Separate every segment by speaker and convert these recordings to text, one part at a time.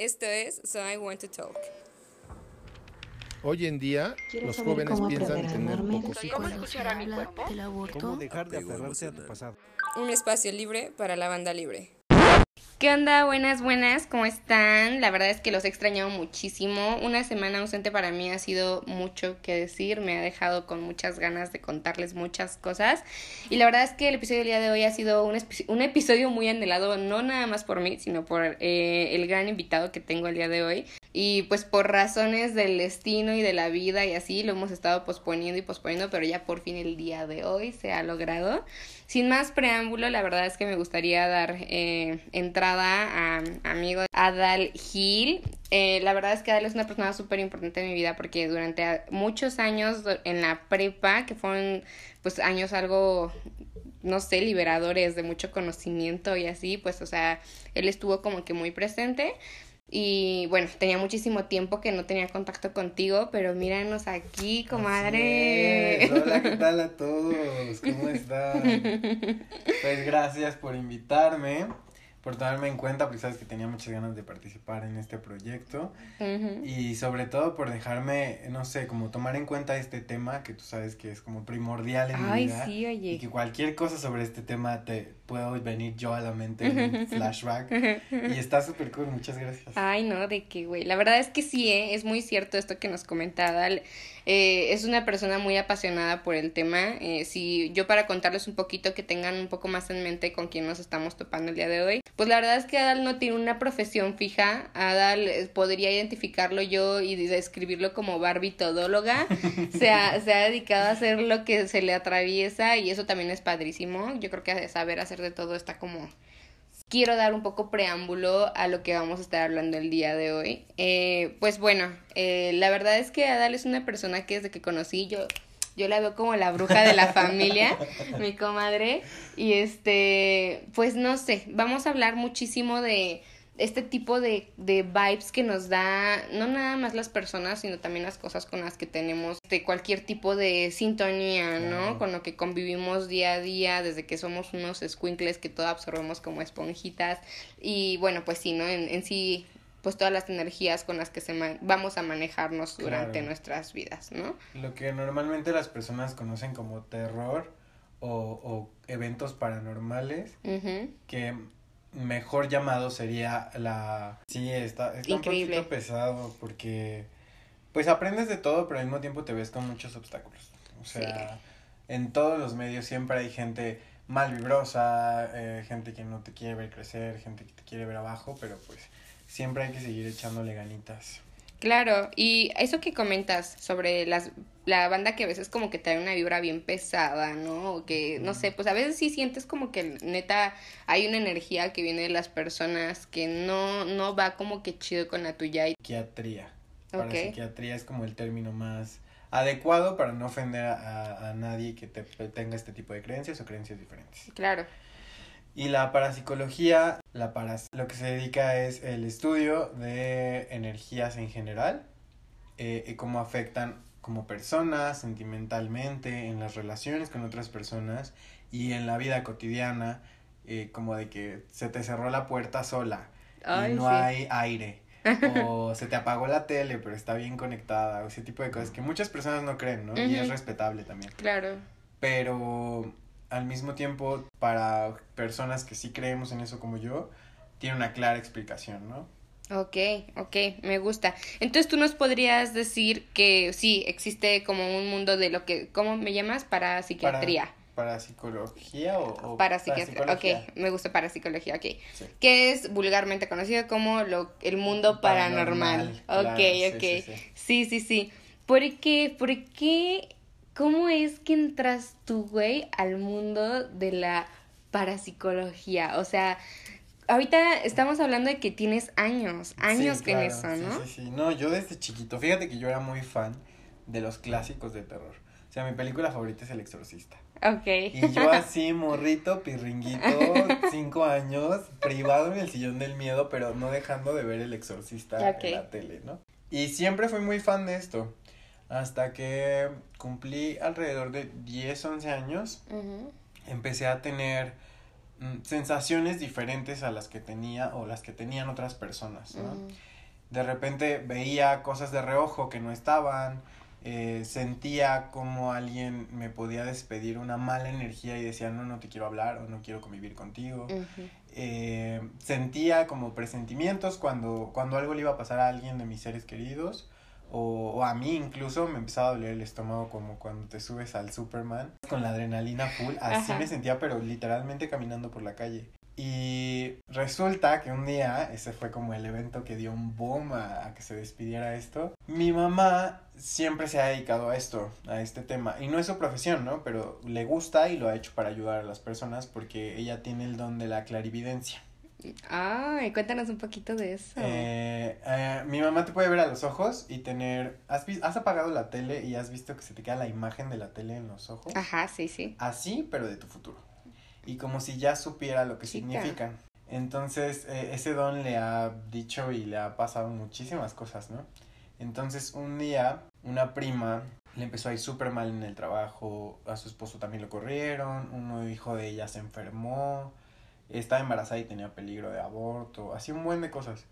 Speaker 1: Esto es So I Want to Talk.
Speaker 2: Hoy en día, los jóvenes piensan tener pocos hijos.
Speaker 3: ¿Cómo escuchar a mi cuerpo?
Speaker 4: ¿Cómo dejar de aferrarse a tu pasado?
Speaker 1: Un espacio libre para la banda libre.
Speaker 3: ¿Qué onda? Buenas, buenas, ¿cómo están? La verdad es que los he extrañado muchísimo. Una semana ausente para mí ha sido mucho que decir, me ha dejado con muchas ganas de contarles muchas cosas. Y la verdad es que el episodio del día de hoy ha sido un, episodio muy anhelado, no nada más por mí, sino por eh, el gran invitado que tengo el día de hoy. Y pues por razones del destino y de la vida y así lo hemos estado posponiendo y posponiendo, pero ya por fin el día de hoy se ha logrado. Sin más preámbulo, la verdad es que me gustaría dar eh, entrada a, amigo Adal Gil. Eh, la verdad es que Adal es una persona súper importante en mi vida porque durante muchos años en la prepa, que fueron pues años algo no sé, liberadores de mucho conocimiento y así, pues, o sea, él estuvo como que muy presente. Y bueno, tenía muchísimo tiempo que no tenía contacto contigo, pero míranos aquí, comadre.
Speaker 4: Es. Hola, ¿qué tal a todos? ¿Cómo están? Pues gracias por invitarme, por tomarme en cuenta, porque sabes que tenía muchas ganas de participar en este proyecto. Y sobre todo por dejarme, no sé, como tomar en cuenta este tema que tú sabes que es como primordial en mi
Speaker 3: Ay,
Speaker 4: vida.
Speaker 3: sí,
Speaker 4: Y que
Speaker 3: oye.
Speaker 4: cualquier cosa sobre este tema te puedo venir yo a la mente en un flashback. Y está súper cool, muchas gracias.
Speaker 3: Ay, no, de qué, güey. La verdad es que sí, ¿eh? es muy cierto esto que nos comenta Adal. Eh, es una persona muy apasionada por el tema. Eh, si yo para contarles un poquito que tengan un poco más en mente con quién nos estamos topando el día de hoy, pues la verdad es que Adal no tiene una profesión fija. Adal eh, podría identificarlo yo y describirlo como Barbie todóloga. se, ha, se ha dedicado a hacer lo que se le atraviesa y eso también es padrísimo. Yo creo que saber hacer de todo está como quiero dar un poco preámbulo a lo que vamos a estar hablando el día de hoy. Eh, pues bueno, eh, la verdad es que Adal es una persona que desde que conocí yo, yo la veo como la bruja de la familia, mi comadre. Y este, pues no sé, vamos a hablar muchísimo de este tipo de, de vibes que nos da no nada más las personas, sino también las cosas con las que tenemos de cualquier tipo de sintonía, ¿no? Con lo que convivimos día a día, desde que somos unos squinkles que todo absorbemos como esponjitas. Y bueno, pues sí, ¿no? En, en sí, pues todas las energías con las que se vamos a manejarnos durante
Speaker 4: Claro.
Speaker 3: nuestras vidas, ¿no?
Speaker 4: Lo que normalmente las personas conocen como terror o, o eventos paranormales, que mejor llamado sería la... Sí, está, está un
Speaker 3: Increíble.
Speaker 4: poquito pesado porque pues aprendes de todo, pero al mismo tiempo te ves con muchos obstáculos. O sea, en todos los medios siempre hay gente mal vibrosa, eh, gente que no te quiere ver crecer, gente que te quiere ver abajo, pero pues siempre hay que seguir echándole ganitas.
Speaker 3: Claro, y eso que comentas sobre las, la banda que a veces como que trae una vibra bien pesada, ¿no? O que, no sé, pues a veces sí sientes como que neta hay una energía que viene de las personas que no, no va como que chido con la tuya.
Speaker 4: Psiquiatría. Para
Speaker 3: Ok.
Speaker 4: psiquiatría es como el término más adecuado para no ofender a, a nadie que te, tenga este tipo de creencias o creencias diferentes.
Speaker 3: claro,
Speaker 4: Y la parapsicología, la paras, lo que se dedica es el estudio de energías en general eh, y cómo afectan como personas, sentimentalmente, en las relaciones con otras personas y en la vida cotidiana, eh, como de que se te cerró la puerta sola
Speaker 3: Ay,
Speaker 4: y no
Speaker 3: sí.
Speaker 4: hay aire. o se te apagó la tele, pero está bien conectada, o ese tipo de cosas que muchas personas no creen, ¿no? Y es respetable también
Speaker 3: claro.
Speaker 4: pero al mismo tiempo para personas que sí creemos en eso como yo, tiene una clara explicación, ¿no?
Speaker 3: Ok, ok, me gusta. Entonces tú nos podrías decir que sí, existe como un mundo de lo que, ¿cómo me llamas? Parapsiquiatría.
Speaker 4: Para psicología o, o
Speaker 3: Parapsiquiatría,
Speaker 4: parapsicología.
Speaker 3: ok, me gusta parapsicología, ok.
Speaker 4: Sí.
Speaker 3: Que es vulgarmente conocido como lo, el mundo paranormal.
Speaker 4: Paranormal,
Speaker 3: ok, ok.
Speaker 4: sí, sí.
Speaker 3: Sí, sí, sí. ¿Por qué? ¿Por qué? ¿Cómo es que entras tú, güey, al mundo de la parapsicología? O sea, ahorita estamos hablando de que tienes años, años
Speaker 4: Sí, claro,
Speaker 3: eso,
Speaker 4: sí,
Speaker 3: ¿no?
Speaker 4: Sí, sí, no, yo desde chiquito, fíjate que yo era muy fan de los clásicos de terror. O sea, mi película favorita es El Exorcista.
Speaker 3: Ok.
Speaker 4: Y yo así, morrito, pirringuito, cinco años, privado en el sillón del miedo, pero no dejando de ver el exorcista en la tele, ¿no? Y siempre fui muy fan de esto. Hasta que cumplí alrededor de 10, 11 años, empecé a tener mm, sensaciones diferentes a las que tenía o las que tenían otras personas, ¿no? De repente veía cosas de reojo que no estaban, eh, sentía como alguien me podía despedir una mala energía y decía, no, no te quiero hablar o no quiero convivir contigo. Eh, sentía como presentimientos cuando, cuando algo le iba a pasar a alguien de mis seres queridos. O, a mí incluso me empezaba a doler el estómago como cuando te subes al Superman con la adrenalina full. Así me sentía, pero literalmente caminando por la calle. Y resulta que un día, ese fue como el evento que dio un boom a, que se despidiera esto, mi mamá siempre se ha dedicado a esto, a este tema. Y no es su profesión, ¿no? Pero le gusta y lo ha hecho para ayudar a las personas porque ella tiene el don de la clarividencia.
Speaker 3: Ay, cuéntanos un poquito de eso.
Speaker 4: Eh, eh, mi mamá te puede ver a los ojos y tener... ¿has, ¿Has apagado la tele y has visto que se te queda la imagen de la tele en los ojos?
Speaker 3: Ajá, sí, sí.
Speaker 4: Así, pero de tu futuro y como si ya supiera lo que significan. Entonces, eh, ese don le ha dicho y le ha pasado muchísimas cosas, ¿no? Entonces, un día, una prima le empezó a ir súper mal en el trabajo, a su esposo también lo corrieron, un hijo de ella se enfermó, estaba embarazada y tenía peligro de aborto, así un buen de cosas.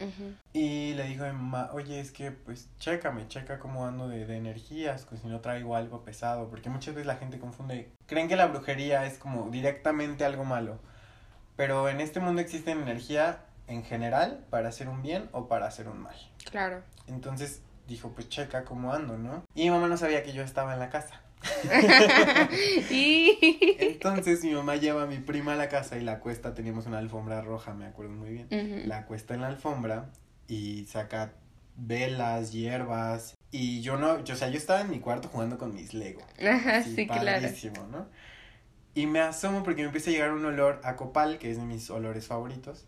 Speaker 4: Y le dijo a mi mamá, oye, es que pues chécame, checa cómo ando de, de energías, pues si no traigo algo pesado, porque muchas veces la gente confunde, creen que la brujería es como directamente algo malo, pero en este mundo existe energía en general para hacer un bien o para hacer un mal.
Speaker 3: Claro.
Speaker 4: Entonces dijo, pues checa cómo ando, ¿no? Y mi mamá no sabía que yo estaba en la casa. Entonces mi mamá lleva a mi prima a la casa y la cuesta, teníamos una alfombra roja, me acuerdo muy bien. La cuesta en la alfombra y saca velas, hierbas. Y yo no, yo, o sea, yo estaba en mi cuarto jugando con mis Lego.
Speaker 3: Ajá, sí, claro.
Speaker 4: ¿no? Y me asomo porque me empieza a llegar un olor a copal, que es de mis olores favoritos.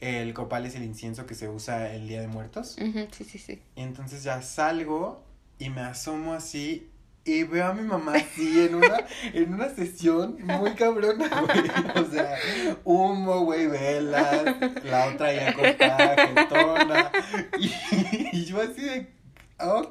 Speaker 4: El copal es el incienso que se usa el Día de Muertos.
Speaker 3: sí, sí, sí.
Speaker 4: Y entonces ya salgo y me asomo así y veo a mi mamá así en una, en una sesión muy cabrona, güey. O sea, humo, güey, velas, la otra ya acostada, jetona. Y, y yo así de. Oh.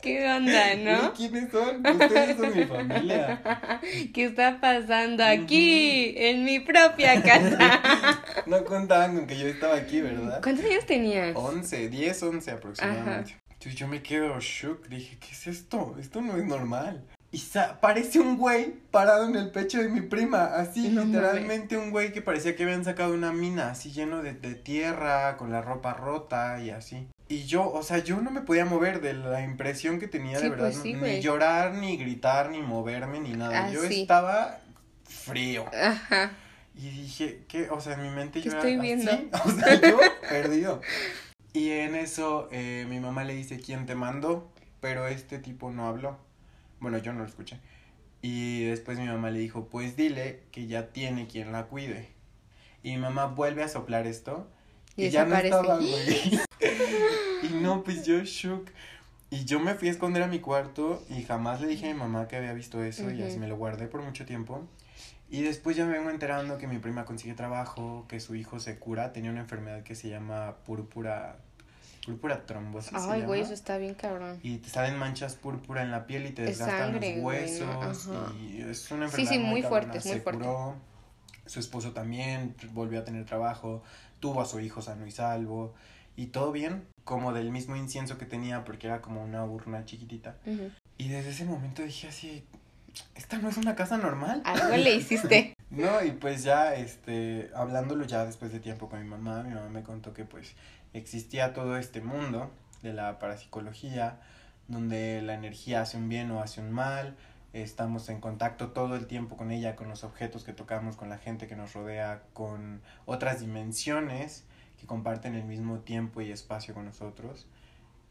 Speaker 3: ¿Qué onda, no?
Speaker 4: ¿Quiénes son? Ustedes son mi familia.
Speaker 3: ¿Qué está pasando aquí, en mi propia casa?
Speaker 4: no contaban con que yo estaba aquí, ¿verdad?
Speaker 3: ¿Cuántos años tenías?
Speaker 4: Once, diez, once aproximadamente. Entonces yo me quedo shook, dije, ¿qué es esto? Esto no es normal. Y parece un güey parado en el pecho de mi prima, así, literalmente un güey que parecía que habían sacado una mina, así lleno de, tierra, con la ropa rota y así. Y yo, o sea, yo no me podía mover de la impresión que tenía de verdad, pues ni llorar, ni gritar, ni moverme, ni nada. yo estaba frío.
Speaker 3: Ajá.
Speaker 4: Y dije, ¿qué? O sea, en mi mente
Speaker 3: yo
Speaker 4: estoy
Speaker 3: viendo?
Speaker 4: O sea, yo perdido. Y en eso eh, mi mamá le dice quién te mandó, pero este tipo no habló. Bueno, yo no lo escuché. Y después mi mamá le dijo, pues dile que ya tiene quien la cuide. Y mi mamá vuelve a soplar esto. Y, ya no estaba, güey. y no, pues yo shook. Y yo me fui a esconder a mi cuarto y jamás le dije a mi mamá que había visto eso y así me lo guardé por mucho tiempo. Y después ya me vengo enterando que mi prima consigue trabajo, que su hijo se cura, tenía una enfermedad que se llama púrpura púrpura trombosis.
Speaker 3: Ay, güey, eso está bien cabrón.
Speaker 4: Y te salen manchas púrpura en la piel y te desgastan los huesos. Y es una enfermedad.
Speaker 3: Sí, sí, muy, fuerte, muy fuerte.
Speaker 4: Curó. Su esposo también volvió a tener trabajo, tuvo a su hijo sano y salvo. Y todo bien, como del mismo incienso que tenía, porque era como una urna chiquitita. Y desde ese momento dije así, esta no es una casa normal.
Speaker 3: Algo le hiciste.
Speaker 4: no, y pues ya, este, hablándolo ya después de tiempo con mi mamá, mi mamá me contó que pues existía todo este mundo de la parapsicología, donde la energía hace un bien o hace un mal, estamos en contacto todo el tiempo con ella, con los objetos que tocamos, con la gente que nos rodea, con otras dimensiones que comparten el mismo tiempo y espacio con nosotros.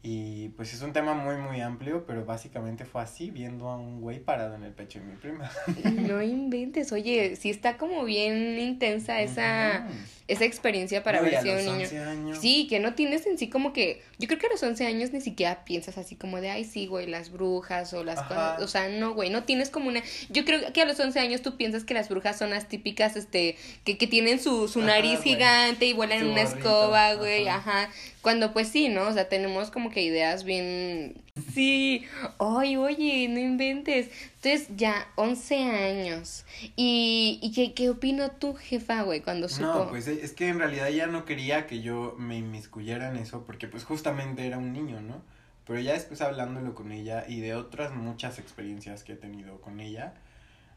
Speaker 4: Y pues es un tema muy, muy amplio, pero básicamente fue así, viendo a un güey parado en el pecho de mi prima.
Speaker 3: No inventes, oye, sí está como bien intensa esa, esa experiencia para ver si un niño.
Speaker 4: Años.
Speaker 3: Sí, que no tienes en sí como que. Yo creo que a los 11 años ni siquiera piensas así como de, ay, sí, güey, las brujas o las cosas. O sea, no, güey, no tienes como una. Yo creo que a los 11 años tú piensas que las brujas son las típicas, este, que, que tienen su, su nariz gigante y vuelan en una escoba, güey, ajá. Cuando pues sí, ¿no? O sea, tenemos como que ideas bien... Sí, ay, oye, no inventes. Entonces ya, 11 años. ¿Y, y qué, qué opinó tu jefa, güey, cuando supo?
Speaker 4: No, pues es que en realidad ella no quería que yo me inmiscuyera en eso porque pues justamente era un niño, ¿no? Pero ya después hablándolo con ella y de otras muchas experiencias que he tenido con ella,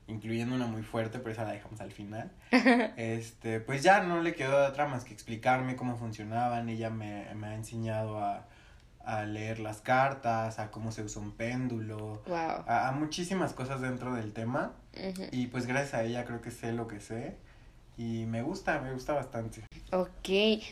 Speaker 4: incluyendo una muy fuerte, pero esa la dejamos al final. este, pues ya no le quedó otra más que explicarme cómo funcionaban. Ella me, me ha enseñado a, a, leer las cartas, a cómo se usa un péndulo, a, muchísimas cosas dentro del tema. Y pues gracias a ella creo que sé lo que sé. Y me gusta, me gusta bastante.
Speaker 3: Ok,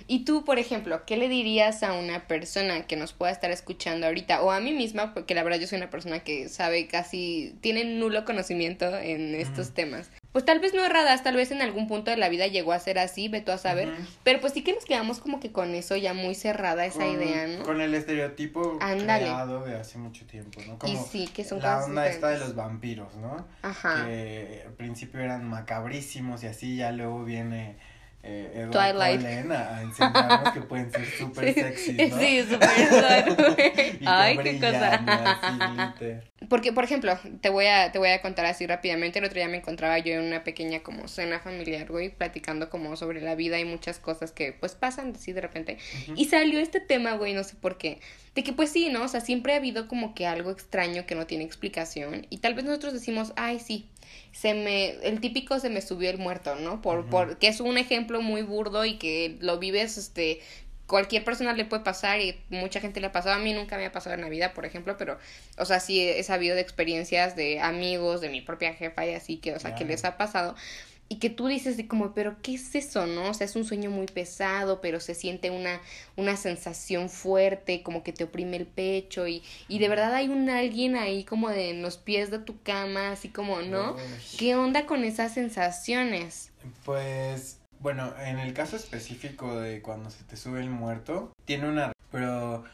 Speaker 3: y tú, por ejemplo, ¿qué le dirías a una persona que nos pueda estar escuchando ahorita? O a mí misma, porque la verdad yo soy una persona que sabe casi, tiene nulo conocimiento en estos temas pues tal vez no erradas, tal vez en algún punto de la vida llegó a ser así, veto a saber, pero pues sí que nos quedamos como que con eso ya muy cerrada esa idea, ¿no?
Speaker 4: Con el estereotipo creado de hace mucho tiempo, ¿no?
Speaker 3: Como y sí, que son
Speaker 4: la onda esta de los vampiros, ¿no? Ajá. Que al principio eran macabrísimos y así ya luego viene eh, Twilight. a, enseñarnos que pueden ser súper sexy, ¿no?
Speaker 3: Sí, súper Ay, qué cosa. Porque, por ejemplo, te voy, a, te voy a contar así rápidamente. El otro día me encontraba yo en una pequeña como cena familiar, güey, platicando como sobre la vida y muchas cosas que pues pasan así de repente. Y salió este tema, güey, no sé por qué. De que pues sí, ¿no? O sea, siempre ha habido como que algo extraño que no tiene explicación. Y tal vez nosotros decimos, ay, sí, se me, el típico se me subió el muerto, ¿no? Por, por, que es un ejemplo muy burdo y que lo vives, este, cualquier persona le puede pasar y mucha gente le ha pasado. A mí nunca me ha pasado en la vida, por ejemplo, pero, o sea, sí he sabido de experiencias de amigos, de mi propia jefa y así, que, o sea, que les ha pasado y que tú dices de como, pero ¿qué es eso, no? O sea, es un sueño muy pesado, pero se siente una, una sensación fuerte, como que te oprime el pecho y, y de verdad hay un alguien ahí como de en los pies de tu cama, así como, ¿no? ¿Qué onda con esas sensaciones?
Speaker 4: Pues, bueno, en el caso específico de cuando se te sube el muerto, tiene una... pero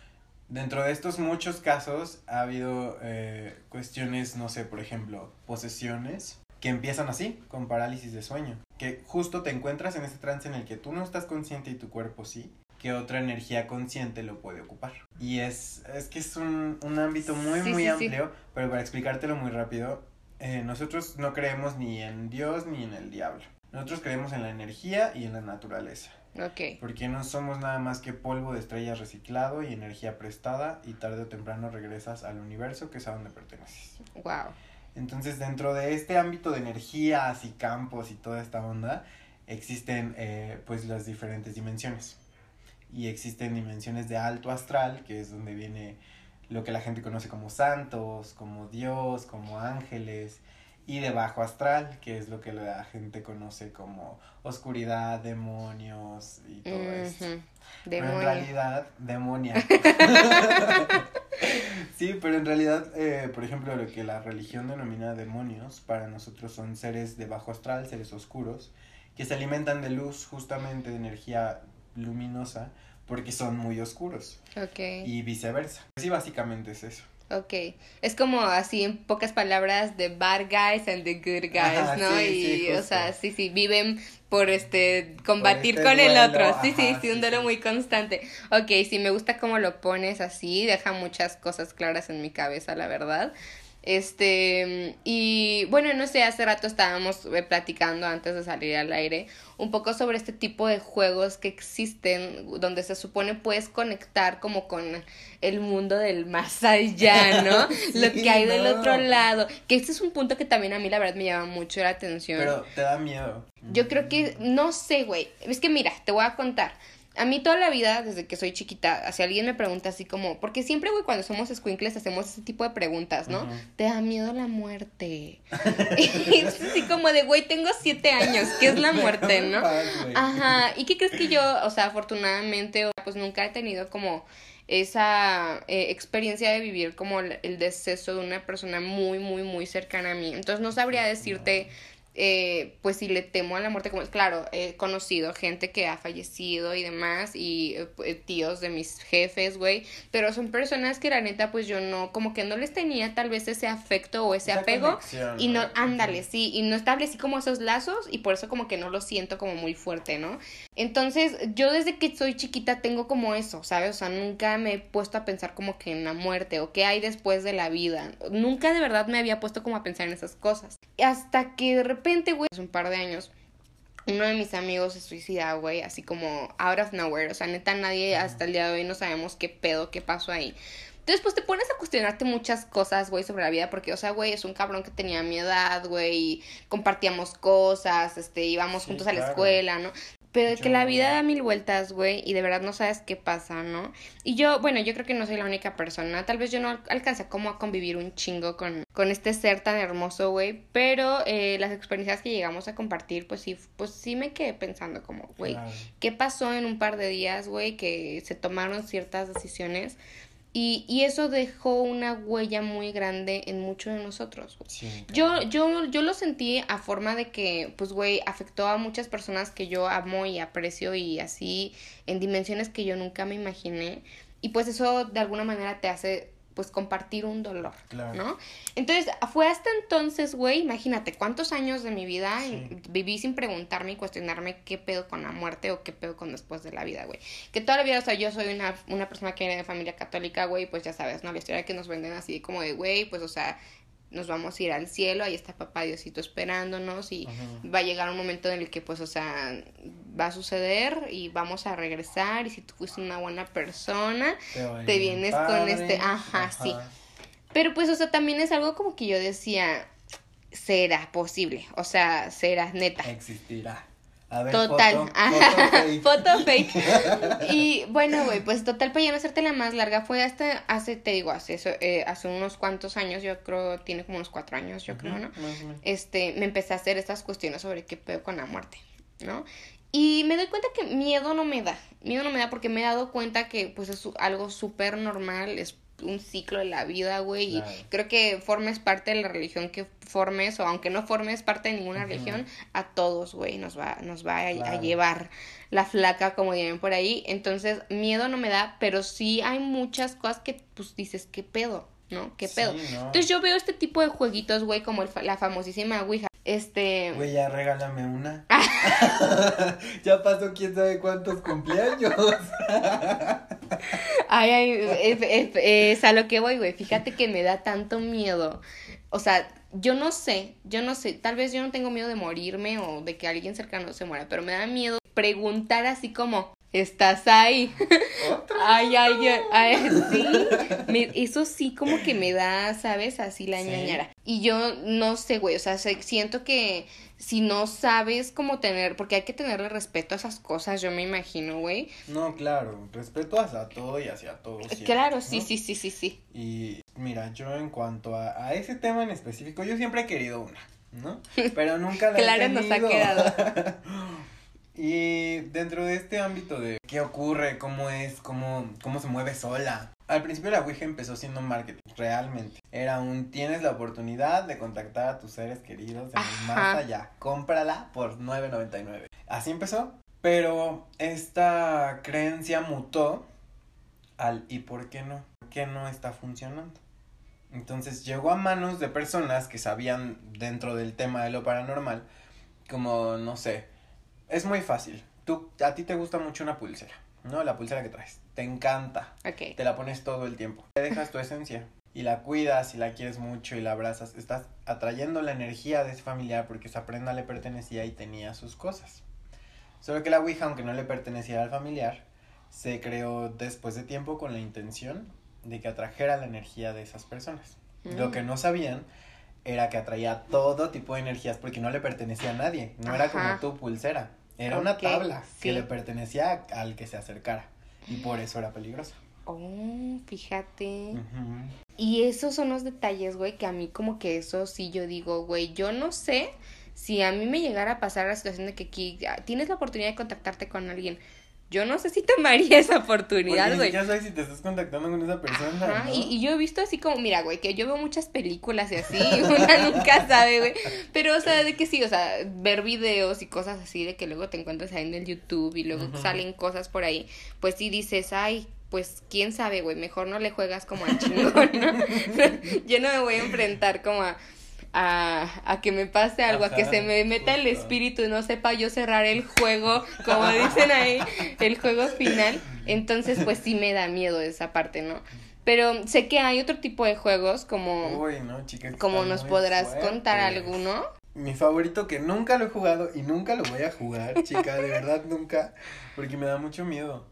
Speaker 4: dentro de estos muchos casos ha habido eh, cuestiones, no sé, por ejemplo, posesiones que empiezan así, con parálisis de sueño. Que justo te encuentras en ese trance en el que tú no estás consciente y tu cuerpo sí, que otra energía consciente lo puede ocupar. Y es, es que es un, un ámbito muy, muy amplio, pero para explicártelo muy rápido, eh, nosotros no creemos ni en Dios ni en el diablo. Nosotros creemos en la energía y en la naturaleza.
Speaker 3: Ok.
Speaker 4: Porque no somos nada más que polvo de estrellas reciclado y energía prestada y tarde o temprano regresas al universo que es a donde perteneces.
Speaker 3: Wow.
Speaker 4: Entonces, dentro de este ámbito de energías y campos y toda esta onda, existen eh, pues las diferentes dimensiones. Y existen dimensiones de alto astral, que es donde viene lo que la gente conoce como santos, como Dios, como ángeles, y de bajo astral, que es lo que la gente conoce como oscuridad, demonios y todo eso. Pero en realidad, demonia. sí, pero en realidad, eh, por ejemplo, lo que la religión denomina demonios, para nosotros son seres de bajo astral, seres oscuros, que se alimentan de luz, justamente de energía luminosa, porque son muy oscuros.
Speaker 3: Ok.
Speaker 4: Y viceversa. Sí, básicamente es eso.
Speaker 3: Ok, es como así en pocas palabras de bad guys and the good guys, ¿no? y, o sea, sí, sí, viven por este combatir este con el otro. Sí, sí, sí, un duelo muy constante. Ok, sí, me gusta cómo lo pones así, deja muchas cosas claras en mi cabeza, la verdad. Este, y bueno, no sé, hace rato estábamos eh, platicando antes de salir al aire un poco sobre este tipo de juegos que existen donde se supone puedes conectar como con el mundo del más allá, ¿no? Lo que hay del otro lado. Que este es un punto que también a mí la verdad me llama mucho la atención.
Speaker 4: Pero te da miedo.
Speaker 3: Yo creo que, no sé, güey. Es que mira, te voy a contar a mí toda la vida, desde que soy chiquita, si alguien me pregunta así como, porque siempre, güey, cuando somos squinkles hacemos ese tipo de preguntas, ¿no? ¿Te da miedo la muerte? y es así como de, güey, tengo siete años, ¿qué es la muerte, no? Ajá, ¿y qué crees que yo, o sea, afortunadamente, pues nunca he tenido como esa eh, experiencia de vivir como el, el deceso de una persona muy, muy, muy cercana a mí. Entonces no sabría decirte eh, pues si le temo a la muerte, como claro, he conocido gente que ha fallecido y demás, y eh, tíos de mis jefes, güey, pero son personas que la neta, pues yo no, como que no les tenía tal vez ese afecto o ese apego, y no, ándale, sí, y no establecí como esos lazos, y por eso como que no lo siento como muy fuerte, ¿no? Entonces, yo desde que soy chiquita tengo como eso, ¿sabes? O sea, nunca me he puesto a pensar como que en la muerte o qué hay después de la vida. Nunca de verdad me había puesto como a pensar en esas cosas. Hasta que de repente, güey, hace un par de años, uno de mis amigos se suicida, güey, así como out of nowhere. O sea, neta, nadie hasta el día de hoy no sabemos qué pedo, qué pasó ahí. Entonces, pues te pones a cuestionarte muchas cosas, güey, sobre la vida, porque, o sea, güey, es un cabrón que tenía mi edad, güey, y compartíamos cosas, este, íbamos juntos a la escuela, ¿no? Pero que la vida da mil vueltas, güey, y de verdad no sabes qué pasa, ¿no? Y yo, bueno, yo creo que no soy la única persona. Tal vez yo no alcancé como a convivir un chingo con, con este ser tan hermoso, güey. Pero eh, las experiencias que llegamos a compartir, pues sí, pues sí me quedé pensando como, güey, ¿qué pasó en un par de días, güey? Que se tomaron ciertas decisiones y, y eso dejó una huella muy grande en muchos de nosotros. yo, yo, yo lo sentí a forma de que, pues, güey, afectó a muchas personas que yo amo y aprecio y así en dimensiones que yo nunca me imaginé. Y pues eso de alguna manera te hace pues compartir un dolor, ¿no? Entonces, fue hasta entonces, güey, imagínate cuántos años de mi vida viví sin preguntarme y cuestionarme qué pedo con la muerte o qué pedo con después de la vida, güey. Que toda la vida, o sea, yo soy una, una persona que viene de familia católica, güey, pues ya sabes, ¿no? La historia que nos venden así como de, güey, pues, o sea, nos vamos a ir al cielo, ahí está papá Diosito esperándonos y va a llegar un momento en el que pues, o sea, va a suceder y vamos a regresar y si tú fuiste una buena persona, te, vienes con este, ajá, sí. Pero pues, o sea, también es algo como que yo decía, será posible, o sea, será neta.
Speaker 4: Existirá
Speaker 3: total. Foto, fake. y bueno, güey, pues total, para ya no hacerte la más larga, fue hasta hace, te digo, hace, eso, eh, hace unos cuantos años, yo creo, tiene como unos cuatro años, yo creo, ¿no? Este, me empecé a hacer estas cuestiones sobre qué pedo con la muerte, ¿no? Y me doy cuenta que miedo no me da, miedo no me da porque me he dado cuenta que pues es algo súper normal, es un ciclo de la vida, güey. Y creo que formes parte de la religión que formes, o aunque no formes parte de ninguna religión, a todos, güey, nos va, nos va a, llevar la flaca, como dirían por ahí. Entonces, miedo no me da, pero sí hay muchas cosas que, pues, dices, ¿qué pedo? ¿No? ¿Qué pedo? Entonces, yo veo este tipo de jueguitos, güey, como el, la famosísima Ouija. Este.
Speaker 4: Güey, ya regálame una. ya pasó quién sabe cuántos cumpleaños.
Speaker 3: ay, ay, es, a lo que voy, güey. Fíjate que me da tanto miedo. O sea, yo no sé, yo no sé. Tal vez yo no tengo miedo de morirme o de que alguien cercano se muera, pero me da miedo preguntar así como, estás ahí. Ay, ay, ay, sí. eso sí como que me da, ¿sabes? Así la ñañara. Y yo no sé, güey, o sea, siento que si no sabes cómo tener, porque hay que tenerle respeto a esas cosas, yo me imagino, güey.
Speaker 4: No, claro, respeto hacia todo y hacia todo.
Speaker 3: claro, sí, sí, sí, sí, sí.
Speaker 4: Y mira, yo en cuanto a, a ese tema en específico, yo siempre he querido una, ¿no? Pero nunca la
Speaker 3: claro, he tenido. nos ha quedado.
Speaker 4: Y dentro de este ámbito de qué ocurre, cómo es, cómo, cómo se mueve sola. Al principio la Ouija empezó siendo marketing, realmente. Era un tienes la oportunidad de contactar a tus seres queridos en el más allá. Cómprala por 9.99. Así empezó. Pero esta creencia mutó al ¿y por qué no? ¿Por qué no está funcionando? Entonces llegó a manos de personas que sabían dentro del tema de lo paranormal, como, no sé, es muy fácil. Tú, a ti te gusta mucho una pulsera, ¿no? La pulsera que traes. Te encanta.
Speaker 3: Ok.
Speaker 4: Te la pones todo el tiempo. Te dejas tu esencia. Y la cuidas y la quieres mucho y la abrazas. Estás atrayendo la energía de ese familiar porque esa prenda le pertenecía y tenía sus cosas. Solo que la Ouija, aunque no le pertenecía al familiar, se creó después de tiempo con la intención de que atrajera la energía de esas personas. Lo que no sabían era que atraía todo tipo de energías porque no le pertenecía a nadie. No era como tu pulsera. Era una tabla que le pertenecía al que se acercara. Y por eso era peligrosa.
Speaker 3: Oh, fíjate. Y esos son los detalles, güey, que a mí como que eso sí yo digo, güey, yo no sé si a mí me llegara a pasar la situación de que aquí tienes la oportunidad de contactarte con alguien. Yo no sé si tomaría esa oportunidad, güey.
Speaker 4: Ya sabes si te estás contactando con esa persona.
Speaker 3: Ajá,
Speaker 4: ¿no?
Speaker 3: y, y yo he visto así como, mira, güey, que yo veo muchas películas y así, una nunca sabe, güey. Pero, o sea, de que sí, o sea, ver videos y cosas así, de que luego te encuentras ahí en el YouTube y luego salen cosas por ahí, pues sí dices, ay, pues quién sabe, güey, mejor no le juegas como al chingón, ¿no? yo no me voy a enfrentar como a, a, a que me pase algo, a que se me meta el espíritu y no sepa yo cerrar el juego, como dicen ahí, el juego final. Entonces, pues sí me da miedo esa parte, ¿no? Pero sé que hay otro tipo de juegos como,
Speaker 4: Uy, no, chicas.
Speaker 3: como nos podrás contar alguno.
Speaker 4: Mi favorito que nunca lo he jugado y nunca lo voy a jugar, chica, de verdad nunca, porque me da mucho miedo.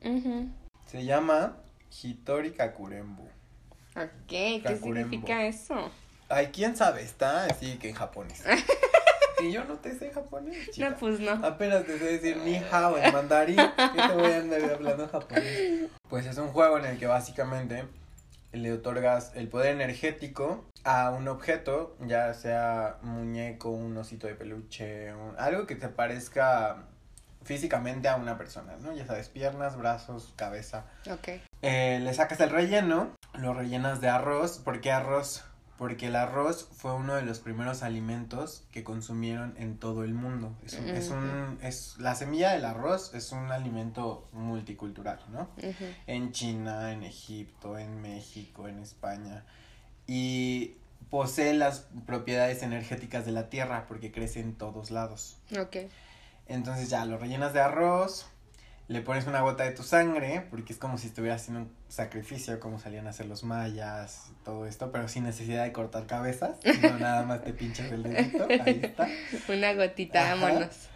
Speaker 4: Se llama Hitori Kakurembu.
Speaker 3: Ok, ¿qué
Speaker 4: Kakurembo.
Speaker 3: significa eso?
Speaker 4: Ay, quién sabe, está así que en japonés. Y yo no te sé japonés, chica.
Speaker 3: No, pues no.
Speaker 4: Apenas te sé decir ni hao en mandarín. ¿Qué te voy a andar hablando japonés? Pues es un juego en el que básicamente le otorgas el poder energético a un objeto, ya sea un muñeco, un osito de peluche, un- algo que te parezca físicamente a una persona, ¿no? Ya sabes, piernas, brazos, cabeza.
Speaker 3: Ok.
Speaker 4: Eh, le sacas el relleno, lo rellenas de arroz. ¿Por qué arroz? Porque el arroz fue uno de los primeros alimentos que consumieron en todo el mundo. Es un, es un, es, la semilla del arroz es un alimento multicultural, ¿no? En China, en Egipto, en México, en España. Y posee las propiedades energéticas de la tierra porque crece en todos lados.
Speaker 3: Ok.
Speaker 4: Entonces ya lo rellenas de arroz, le pones una gota de tu sangre, porque es como si estuvieras haciendo un sacrificio, como salían a hacer los mayas, todo esto, pero sin necesidad de cortar cabezas, no nada más te pinchas el dedito, ahí está.
Speaker 3: Una gotita,
Speaker 4: Ajá.
Speaker 3: vámonos.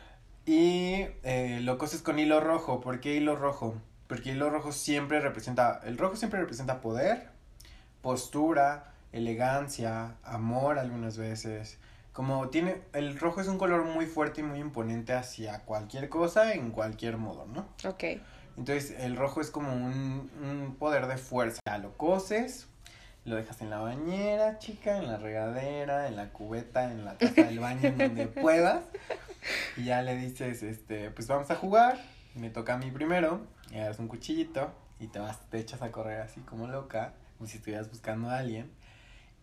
Speaker 4: Y eh, lo coses con hilo rojo, ¿por qué hilo rojo? Porque hilo rojo siempre representa, el rojo siempre representa poder, postura, elegancia, amor algunas veces. Como tiene, el rojo es un color muy fuerte y muy imponente hacia cualquier cosa en cualquier modo, ¿no?
Speaker 3: Ok.
Speaker 4: Entonces el rojo es como un, un poder de fuerza. Ya lo coces, lo dejas en la bañera, chica, en la regadera, en la cubeta, en la taza del baño, en donde puedas. Y ya le dices, este, pues vamos a jugar. Me toca a mí primero. Y agarras un cuchillito y te vas, te echas a correr así como loca, como si estuvieras buscando a alguien.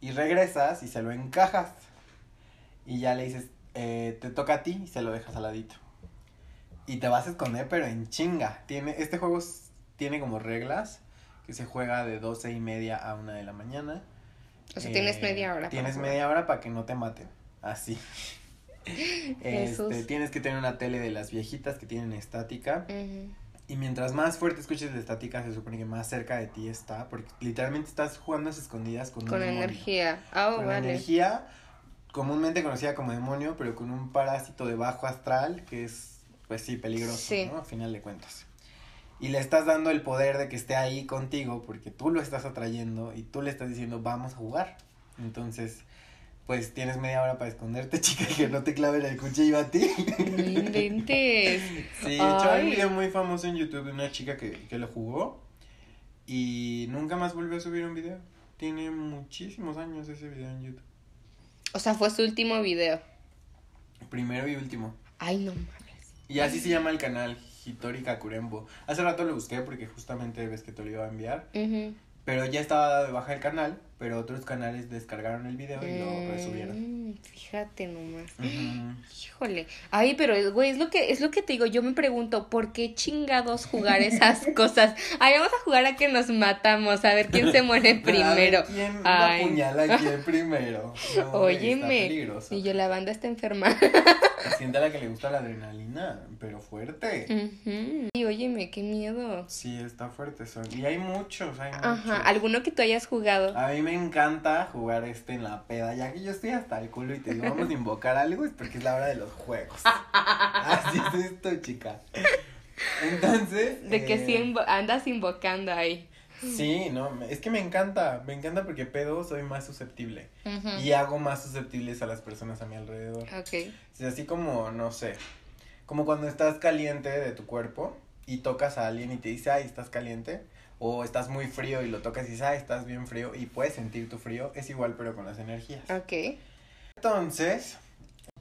Speaker 4: Y regresas y se lo encajas. Y ya le dices, eh, te toca a ti y se lo dejas al ladito. Y te vas a esconder, pero en chinga. Tiene, este juego tiene como reglas que se juega de doce y media a una de la mañana.
Speaker 3: O sea,
Speaker 4: Eh,
Speaker 3: tienes media hora. para
Speaker 4: Tienes
Speaker 3: jugar.
Speaker 4: media hora para que no te maten. Así. Este, tienes que tener una tele de las viejitas que tienen estática.
Speaker 3: Ujú.
Speaker 4: Y mientras más fuerte escuches la estática, se supone que más cerca de ti está. Porque literalmente estás jugando a escondidas con,
Speaker 3: Con
Speaker 4: un
Speaker 3: energía. Ah,
Speaker 4: Con
Speaker 3: vale.
Speaker 4: energía comúnmente conocida como demonio, pero con un parásito de bajo astral que es, pues sí, peligroso,
Speaker 3: Sí.
Speaker 4: ¿no? A final de cuentas. Y le estás dando el poder de que esté ahí contigo porque tú lo estás atrayendo y tú le estás diciendo vamos a jugar. Entonces, pues tienes media hora para esconderte, chica, que no te claven el cuchillo a ti.
Speaker 3: Inventes.
Speaker 4: Sí, de hecho hay un video muy famoso en YouTube de una chica que, que lo jugó y nunca más volvió a subir un video. Tiene muchísimos años ese video en YouTube.
Speaker 3: O sea, fue su último video.
Speaker 4: Primero y último.
Speaker 3: Ay, no mames.
Speaker 4: Y así se llama el canal, Hitori Kakurembo. Hace rato lo busqué porque justamente ves que te lo iba a enviar. Pero ya estaba dado de baja el canal, pero otros canales descargaron el video y lo resubieron.
Speaker 3: Fíjate nomás. Híjole. Ay, pero güey, es lo que es lo que te digo, yo me pregunto, ¿por qué chingados jugar esas cosas? Ay, vamos a jugar a que nos matamos, a ver quién se muere
Speaker 4: A ver,
Speaker 3: primero.
Speaker 4: ¿Quién
Speaker 3: Ay.
Speaker 4: apuñala a quién primero? No,
Speaker 3: Óyeme. Y yo la banda está enferma.
Speaker 4: Siente a la que le gusta la adrenalina, pero fuerte.
Speaker 3: Ujú. Y óyeme, qué miedo.
Speaker 4: Sí, está fuerte eso. Y hay muchos, hay muchos.
Speaker 3: Ajá, alguno que tú hayas jugado.
Speaker 4: A mí me encanta jugar este en la peda, ya que yo estoy hasta el culo y te digo, vamos a invocar algo, es porque es la hora de los juegos. Así es esto, chica. Entonces.
Speaker 3: De que
Speaker 4: eh,
Speaker 3: sí invo- andas invocando ahí.
Speaker 4: Sí, no, es que me encanta, me encanta porque pedo soy más susceptible. Y hago más susceptibles a las personas a mi alrededor.
Speaker 3: Ok.
Speaker 4: Sí, así como, no sé, como cuando estás caliente de tu cuerpo y tocas a alguien y te dice, ay, estás caliente. O estás muy frío y lo tocas y dices, ay, estás bien frío y puedes sentir tu frío. Es igual, pero con las energías.
Speaker 3: Ok.
Speaker 4: Entonces,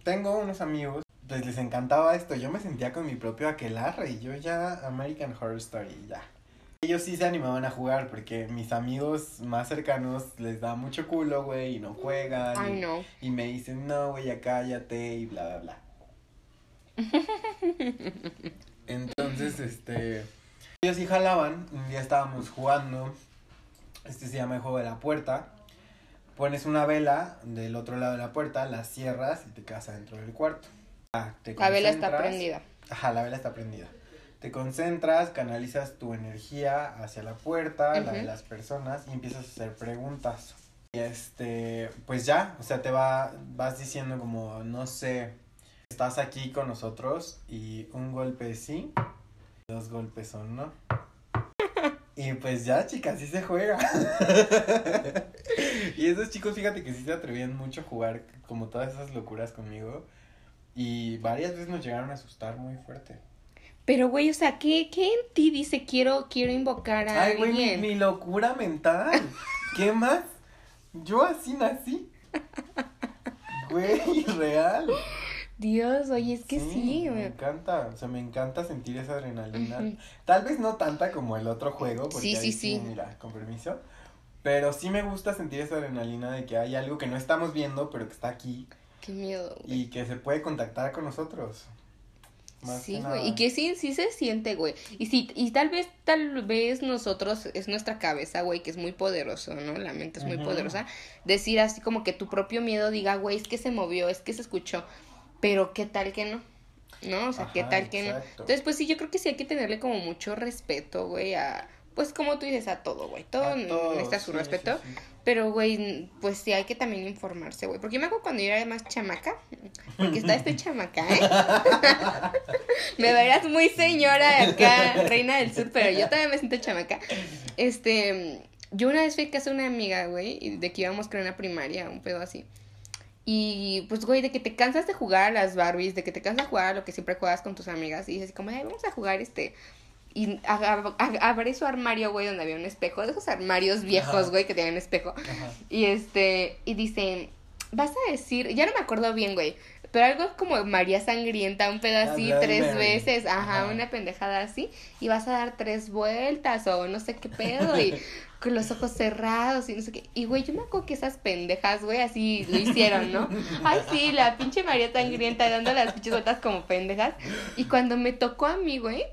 Speaker 4: tengo unos amigos, pues les encantaba esto. Yo me sentía con mi propio aquelarre y yo ya American Horror Story, ya. Ellos sí se animaban a jugar porque mis amigos más cercanos les da mucho culo, güey, y no juegan.
Speaker 3: Ay,
Speaker 4: y,
Speaker 3: no.
Speaker 4: y me dicen, no, güey, ya cállate y bla, bla, bla. Entonces, este, ellos sí jalaban, un día estábamos jugando, este se llama el juego de la puerta, pones una vela del otro lado de la puerta, la cierras y te quedas adentro del cuarto. Ah, te
Speaker 3: La vela está prendida.
Speaker 4: Ajá, la vela está prendida. Te concentras, canalizas tu energía hacia la puerta, la de las personas y empiezas a hacer preguntas. Y este, pues ya, o sea, te va, vas diciendo como, no sé, estás aquí con nosotros y un golpe sí, dos golpes son no. Y pues ya, chicas, sí se juega. y esos chicos, fíjate que sí se atrevían mucho a jugar como todas esas locuras conmigo. Y varias veces nos llegaron a asustar muy fuerte.
Speaker 3: Pero, güey, o sea, ¿qué, qué en ti dice quiero, quiero invocar a
Speaker 4: Ay, güey, mi, locura mental. ¿Qué más? Yo así nací. Güey, real.
Speaker 3: Dios, oye, es que sí,
Speaker 4: me
Speaker 3: güey.
Speaker 4: encanta. O sea, me encanta sentir esa adrenalina. Tal vez no tanta como el otro juego. Porque
Speaker 3: Sí,
Speaker 4: ahí
Speaker 3: sí, sí.
Speaker 4: Mira, con permiso. Pero sí me gusta sentir esa adrenalina de que hay algo que no estamos viendo, pero que está aquí
Speaker 3: Qué miedo, güey.
Speaker 4: y que se puede contactar con nosotros. Más
Speaker 3: Sí, güey. Y que sí, sí se siente, güey. Y sí, y tal vez, tal vez nosotros, es nuestra cabeza, güey, que es muy poderoso, ¿no? La mente es muy poderosa. Decir así como que tu propio miedo diga, güey, es que se movió, es que se escuchó. Pero qué tal que no. ¿No? O sea, qué tal que no. Entonces, pues sí, yo creo que sí hay que tenerle como mucho respeto, güey, a. Pues como tú dices, a todo, güey. Todo necesita su
Speaker 4: sí,
Speaker 3: respeto.
Speaker 4: sí, sí.
Speaker 3: Pero, güey, pues sí hay que también informarse, güey. Porque yo me acuerdo cuando yo era más chamaca. Porque esta estoy chamaca, ¿eh? me verás muy señora acá, reina del sur, pero yo también me siento chamaca. Este, yo una vez fui a casa de una amiga, güey, y de que íbamos con una primaria, un pedo así. Y pues, güey, de que te cansas de jugar a las Barbies, de que te cansas de jugar a lo que siempre juegas con tus amigas, y dices como, ay, vamos a jugar este. Y abre su armario, güey, donde había un espejo, de esos armarios viejos, güey, que tenían espejo.
Speaker 4: Ajá.
Speaker 3: Y este, y dice, vas a decir, ya no me acuerdo bien, güey, pero algo como María Sangrienta, un
Speaker 4: Bloody
Speaker 3: tres
Speaker 4: Mary.
Speaker 3: veces, ajá,
Speaker 4: Ajá.
Speaker 3: una pendejada así, y vas a dar tres vueltas o no sé qué pedo, y con los ojos cerrados y no sé qué. Y, güey, yo me acuerdo que esas pendejas, güey, así lo hicieron, ¿no? Ay, sí, la pinche María Sangrienta dando las pinches vueltas como pendejas. Y cuando me tocó a mí, güey,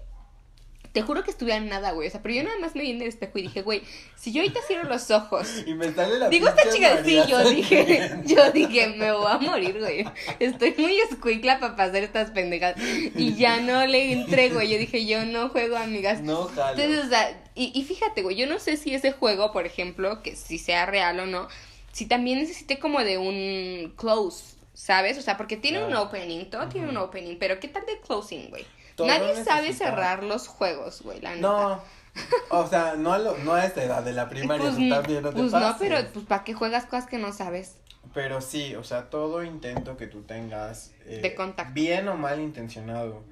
Speaker 3: te juro que estuve a nada, güey. O sea, pero yo nada más me vi en el espejo y dije, güey, si yo ahorita cierro los ojos
Speaker 4: Y me sale la
Speaker 3: Digo esta chica, sí, yo dije, yo dije, me voy a morir, güey. Estoy muy escuincla para pasar estas pendejas. Y ya no le entrego, yo dije, yo no juego, amigas.
Speaker 4: No, jalo.
Speaker 3: Entonces, o sea, y, y fíjate, güey, yo no sé si ese juego, por ejemplo, que si sea real o no, si también necesite como de un close, ¿sabes? O sea, porque tiene un opening, todo tiene un opening, pero ¿qué tal de closing, güey? Nadie sabe cerrar los juegos, güey, la neta.
Speaker 4: No, o sea, no a, lo- no a esta edad de la primaria,
Speaker 3: Pues,
Speaker 4: tú también no te
Speaker 3: pues no, pero pues ¿para qué juegas cosas que no sabes?
Speaker 4: Pero sí, o sea, todo intento que tú tengas, eh,
Speaker 3: De contacto.
Speaker 4: bien o mal intencionado,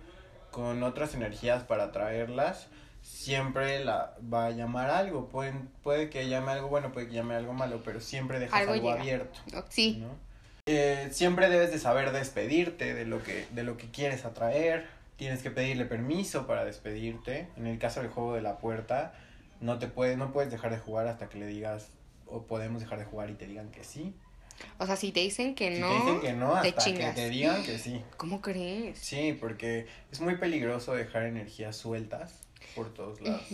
Speaker 4: con otras energías para atraerlas, siempre la va a llamar algo. Pueden, puede que llame algo bueno, puede que llame algo malo, pero siempre dejas
Speaker 3: Algo
Speaker 4: abierto.
Speaker 3: Sí,
Speaker 4: ¿no? Eh, siempre debes de saber despedirte de lo que de lo que quieres atraer. Tienes que pedirle permiso para despedirte. En el caso del juego de la puerta, no te puedes no puedes dejar de jugar hasta que le digas o podemos dejar de jugar y te digan que sí.
Speaker 3: O sea, si te dicen que
Speaker 4: Si
Speaker 3: no,
Speaker 4: te dicen que no,
Speaker 3: te
Speaker 4: hasta que te digan que sí.
Speaker 3: ¿Cómo crees?
Speaker 4: Sí, porque es muy peligroso dejar energías sueltas por todos lados.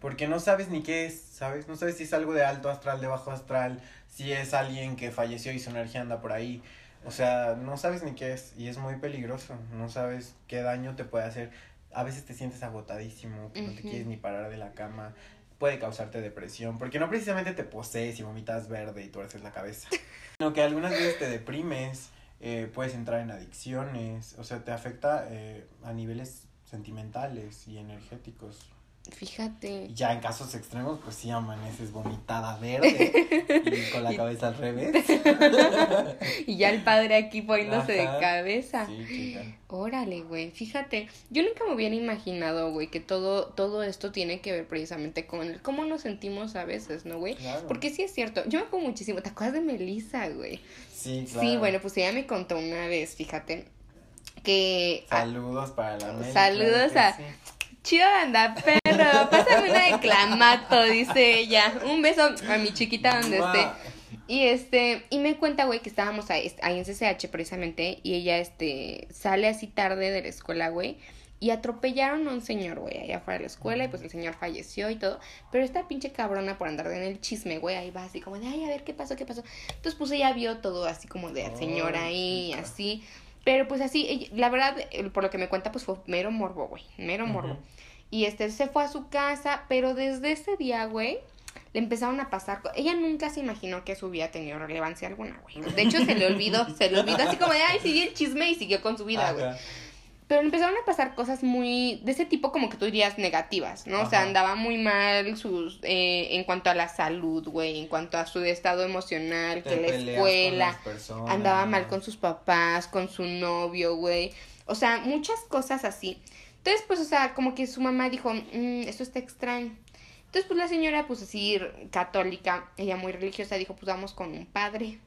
Speaker 4: Porque no sabes ni qué es, ¿sabes? No sabes si es algo de alto astral, de bajo astral, si es alguien que falleció y su energía anda por ahí. O sea, no sabes ni qué es y es muy peligroso. No sabes qué daño te puede hacer. A veces te sientes agotadísimo, que no te quieres ni parar de la cama. Puede causarte depresión, porque no precisamente te posees y vomitas verde y tuerces la cabeza. Sino que algunas veces te deprimes, eh, puedes entrar en adicciones, o sea, te afecta eh, a niveles sentimentales y energéticos.
Speaker 3: Fíjate.
Speaker 4: Ya en casos extremos, pues sí amaneces vomitada verde y con la cabeza al revés.
Speaker 3: Y ya el padre aquí poniéndose
Speaker 4: Ajá.
Speaker 3: de cabeza.
Speaker 4: Sí, chica.
Speaker 3: Órale, güey. Fíjate, yo nunca me hubiera imaginado, güey, que todo, todo esto tiene que ver precisamente con el cómo nos sentimos a veces, ¿no, güey?
Speaker 4: Claro.
Speaker 3: Porque sí es cierto. Yo me acuerdo muchísimo. ¿Te acuerdas de Melissa, güey?
Speaker 4: Sí, claro.
Speaker 3: Sí, bueno, pues ella me contó una vez, fíjate, que...
Speaker 4: Saludos para la
Speaker 3: Saludos
Speaker 4: claro
Speaker 3: a-
Speaker 4: sí.
Speaker 3: Chido anda, perro. Pásame una de clamato, dice ella. Un beso a mi chiquita donde esté. Y este, y me cuenta, güey, que estábamos ahí, ahí en CCH precisamente, y ella, este, sale así tarde de la escuela, güey, y atropellaron a un señor, güey, allá afuera de la escuela, y pues el señor falleció y todo, pero esta pinche cabrona por andar en el chisme, güey, ahí va así como de, ay, a ver qué pasó, qué pasó. Entonces, pues ella vio todo así como de al señor ahí, así, pero pues así, la verdad, por lo que me cuenta, pues fue mero morbo, güey, mero morbo. Y este se fue a su casa, pero desde ese día, güey, le empezaron a pasar. Ella nunca se imaginó que su vida tenía relevancia alguna, güey. De hecho, se le olvidó, se le olvidó así como de, ay, sigue el chisme y siguió con su vida, güey. Pero le empezaron a pasar cosas muy, de ese tipo como que tú dirías negativas, ¿no? O sea, andaba muy mal sus, eh, en cuanto a la salud, güey, en cuanto a su estado emocional,
Speaker 4: Te
Speaker 3: que la escuela,
Speaker 4: las personas.
Speaker 3: andaba mal con sus papás, con su novio, güey. O sea, muchas cosas así. Entonces, pues, o sea, como que su mamá dijo, "Mm, esto está extraño. Entonces, pues la señora, pues así, católica, ella muy religiosa, dijo, pues vamos con un padre.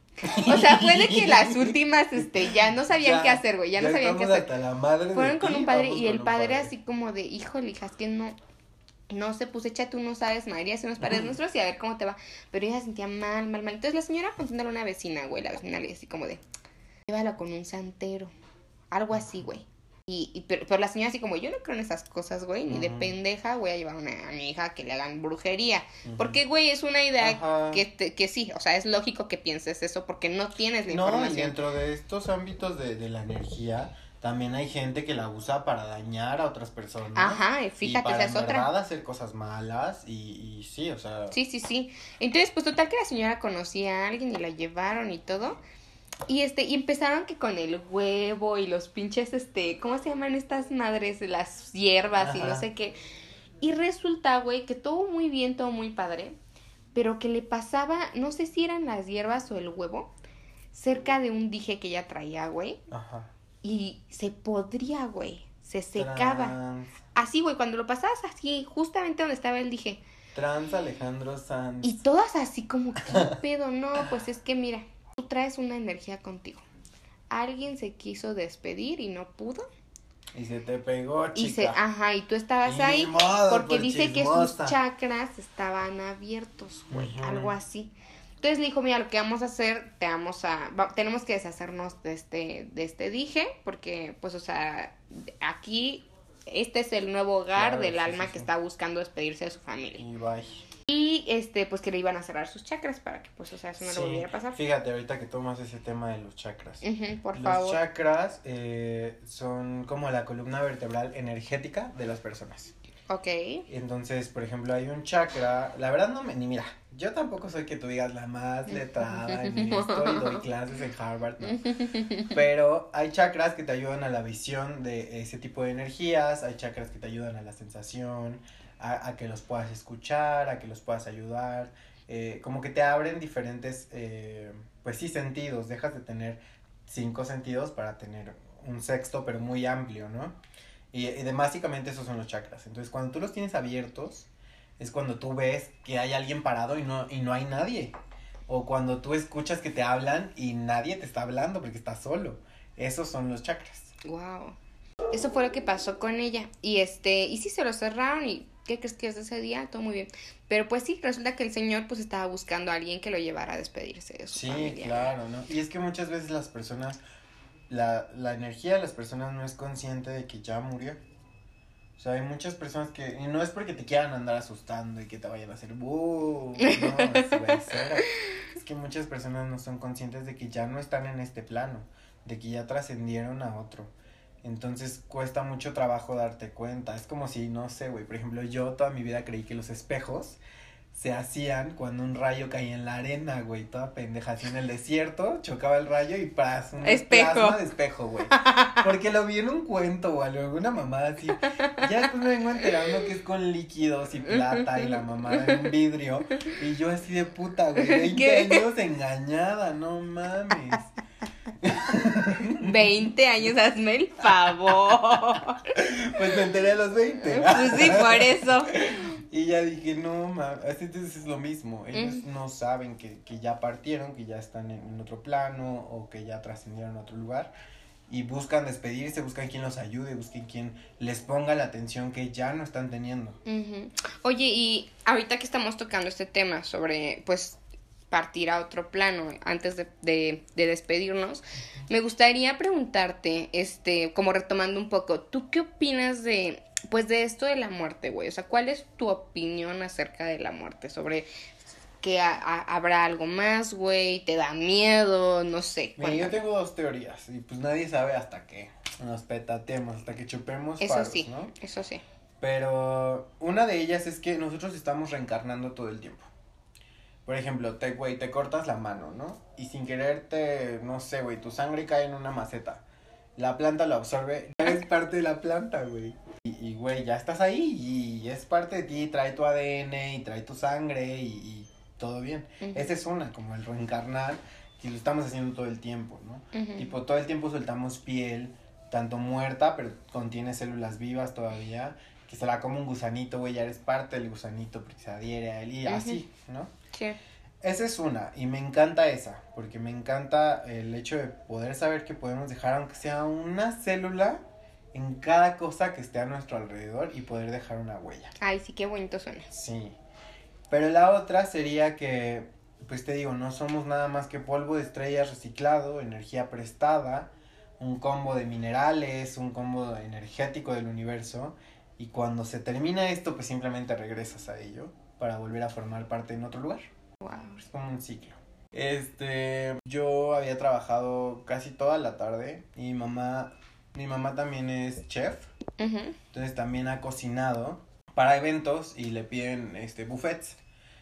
Speaker 3: O sea, fue de que las últimas, este, ya no sabían
Speaker 4: Ya,
Speaker 3: qué hacer, güey, ya, no sabían qué hacer.
Speaker 4: la madre
Speaker 3: Fueron con
Speaker 4: ti,
Speaker 3: un padre y el padre así como de, híjole, hija, es que no, no sé, pues echa tú no sabes, María, hace unos padres nuestros y a ver cómo te va. Pero ella se sentía mal, mal, mal. Entonces la señora contándole a una vecina, güey, la vecina le así como de, llévala con un santero, algo así, güey. Y, y- pero, pero la señora así como, yo no creo en esas cosas, güey, ni de pendeja voy a llevar una, a mi hija que le hagan brujería. Porque, güey, es una idea
Speaker 4: Ajá.
Speaker 3: que, te- que sí, o sea, es lógico que pienses eso porque no tienes la
Speaker 4: No, y
Speaker 3: información.
Speaker 4: dentro de estos ámbitos de, de la energía, también hay gente que la usa para dañar a otras personas.
Speaker 3: Ajá, y
Speaker 4: y
Speaker 3: fíjate,
Speaker 4: para
Speaker 3: esa es otra.
Speaker 4: hacer cosas malas y, y sí, o sea...
Speaker 3: Sí, sí, sí. Entonces, pues total que la señora conocía a alguien y la llevaron y todo. Y este, y empezaron que con el huevo y los pinches, este, ¿cómo se llaman estas madres? Las hierbas y no sé qué. Y resulta, güey, que todo muy bien, todo muy padre. Pero que le pasaba, no sé si eran las hierbas o el huevo, cerca de un dije que ella traía, güey.
Speaker 4: Ajá.
Speaker 3: Y se podría, güey. Se secaba.
Speaker 4: Trans,
Speaker 3: Así, güey, cuando lo pasabas así, justamente donde estaba el dije.
Speaker 4: trans Alejandro Sanz.
Speaker 3: Y todas así como, ¿qué pedo? No, pues es que mira, tú traes una energía contigo. Alguien se quiso despedir y no pudo.
Speaker 4: Y se te pegó, chica.
Speaker 3: Y se, ajá, y tú estabas
Speaker 4: Y
Speaker 3: ahí
Speaker 4: modo,
Speaker 3: porque
Speaker 4: pues,
Speaker 3: dice que sus chakras estaban abiertos, güey, algo así. Entonces le dijo, mira, lo que vamos a hacer, te vamos a, va- tenemos que deshacernos de este, de este dije, porque, pues, o sea, aquí, este es el nuevo hogar
Speaker 4: Claro,
Speaker 3: del
Speaker 4: sí,
Speaker 3: alma
Speaker 4: sí,
Speaker 3: que
Speaker 4: sí.
Speaker 3: está buscando despedirse de su familia.
Speaker 4: Y bye.
Speaker 3: Y, este, pues, que le iban a cerrar sus chakras para que, pues, o sea, eso no
Speaker 4: Sí,
Speaker 3: le volviera a pasar.
Speaker 4: Fíjate, ahorita que tomas ese tema de los chakras.
Speaker 3: Por
Speaker 4: los
Speaker 3: favor.
Speaker 4: chakras eh, son como la columna vertebral energética de las personas.
Speaker 3: Ok.
Speaker 4: Entonces, por ejemplo, hay un chakra, la verdad no me, ni mira, yo tampoco soy que tú digas la más letrada en esto y doy clases en Harvard, ¿no? Pero hay chakras que te ayudan a la visión de ese tipo de energías, hay chakras que te ayudan a la sensación, a, a que los puedas escuchar, a que los puedas ayudar, eh, como que te abren diferentes, eh, pues sí, sentidos, dejas de tener cinco sentidos para tener un sexto, pero muy amplio, ¿no? Y, y de, básicamente esos son los chakras. Entonces, cuando tú los tienes abiertos, es cuando tú ves que hay alguien parado y no, y no hay nadie. O cuando tú escuchas que te hablan y nadie te está hablando porque estás solo. Esos son los chakras.
Speaker 3: Wow. Eso fue lo que pasó con ella. Y este, y sí se lo cerraron y ¿qué crees que es de ese día? Todo muy bien. Pero pues sí, resulta que el señor pues estaba buscando a alguien que lo llevara a despedirse de su
Speaker 4: Sí,
Speaker 3: familia.
Speaker 4: claro, ¿no? Y es que muchas veces las personas, la, la energía de las personas no es consciente de que ya murió. O sea, hay muchas personas que, y no es porque te quieran andar asustando y que te vayan a hacer, no, es, es que muchas personas no son conscientes de que ya no están en este plano, de que ya trascendieron a otro. Entonces cuesta mucho trabajo darte cuenta. Es como si, no sé, güey, por ejemplo, yo toda mi vida creí que los espejos se hacían cuando un rayo caía en la arena, güey, toda pendeja, así en el desierto, chocaba el rayo y ¡pras! Un
Speaker 3: Espejo.
Speaker 4: plasma de espejo, güey. Porque lo vi en un cuento o algo, alguna mamada así. Ya después me vengo enterando que es con líquidos y plata y la mamada en un vidrio. Y yo así de puta, güey, 20
Speaker 3: ¿Qué?
Speaker 4: años engañada, no mames.
Speaker 3: 20 años, hazme el favor.
Speaker 4: Pues me enteré a los 20.
Speaker 3: pues sí, por eso.
Speaker 4: Y ya dije, no, mames, así entonces es lo mismo. Ellos no saben que, que ya partieron, que ya están en, en otro plano o que ya trascendieron a otro lugar. y buscan despedirse, buscan quien los ayude, busquen quien les ponga la atención que ya no están teniendo.
Speaker 3: Oye, y ahorita que estamos tocando este tema sobre, pues, partir a otro plano antes de, de, de despedirnos, me gustaría preguntarte, este, como retomando un poco, ¿tú qué opinas de, pues, de esto de la muerte, güey? O sea, ¿cuál es tu opinión acerca de la muerte? Sobre que habrá algo más, güey, te da miedo, no sé.
Speaker 4: Mira, yo tengo dos teorías y pues nadie sabe hasta que nos petatemos, hasta que chupemos
Speaker 3: Eso sí, eso sí.
Speaker 4: Pero una de ellas es que nosotros estamos reencarnando todo el tiempo. Por ejemplo, te, güey, te cortas la mano, ¿no? Y sin querer te, no sé, güey, tu sangre cae en una maceta. La planta lo absorbe, es parte de la planta, güey. Y, güey, ya estás ahí y es parte de ti, trae tu ADN y trae tu sangre y todo bien. Esa es una, como el reencarnar, que lo estamos haciendo todo el tiempo, ¿no? Tipo, todo el tiempo soltamos piel, tanto muerta, pero contiene células vivas todavía, que se la come un gusanito, güey, ya eres parte del gusanito porque se adhiere a él y así, ¿no?
Speaker 3: Sí.
Speaker 4: Esa es una, y me encanta esa, porque me encanta el hecho de poder saber que podemos dejar, aunque sea una célula, en cada cosa que esté a nuestro alrededor y poder dejar una huella.
Speaker 3: Ay, sí, qué bonito suena.
Speaker 4: Sí. Pero la otra sería que, pues te digo, no somos nada más que polvo de estrellas reciclado, energía prestada, un combo de minerales, un combo energético del universo. Y cuando se termina esto, pues simplemente regresas a ello para volver a formar parte en otro lugar.
Speaker 3: Wow.
Speaker 4: Es como un ciclo. Este, yo había trabajado casi toda la tarde y mi mamá, mi mamá también es chef. Entonces también ha cocinado para eventos y le piden este buffets.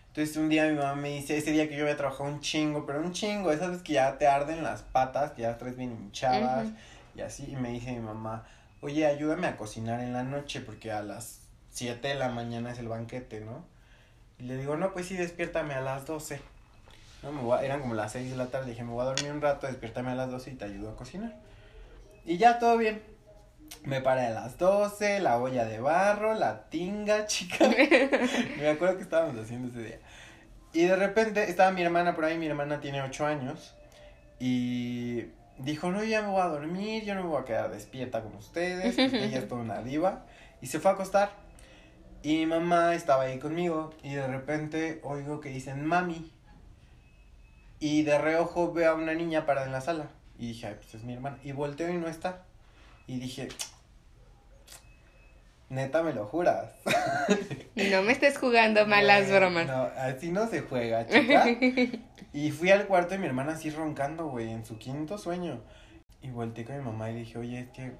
Speaker 4: Entonces un día mi mamá me dice, ese día que yo había trabajado un chingo, pero un chingo, esas veces que ya te arden las patas, que ya traes bien hinchadas y así, y me dice mi mamá, oye, ayúdame a cocinar en la noche porque a las 7 de la mañana es el banquete, ¿no? Y le digo, no, pues sí, despiértame a las 12. No, me voy eran como las 6 de la tarde, dije, me voy a dormir un rato, despiértame a las 12 y te ayudo a cocinar. Y ya todo bien. Me paré a las 12, la olla de barro, la tinga, chica. me acuerdo que estábamos haciendo ese día. Y de repente estaba mi hermana por ahí, mi hermana tiene 8 años. Y dijo, no, ya me voy a dormir, yo no me voy a quedar despierta con ustedes, ella es toda una diva. Y se fue a acostar. Y mi mamá estaba ahí conmigo y de repente oigo que dicen mami. Y de reojo veo a una niña parada en la sala. Y dije, ay, pues es mi hermana. Y volteo y no está. Y dije, neta, me lo juras.
Speaker 3: No me estés jugando malas bromas.
Speaker 4: No, así no se juega, chica. Y fui al cuarto de mi hermana así roncando, güey, en su quinto sueño. Y volteé con mi mamá y dije, oye, es que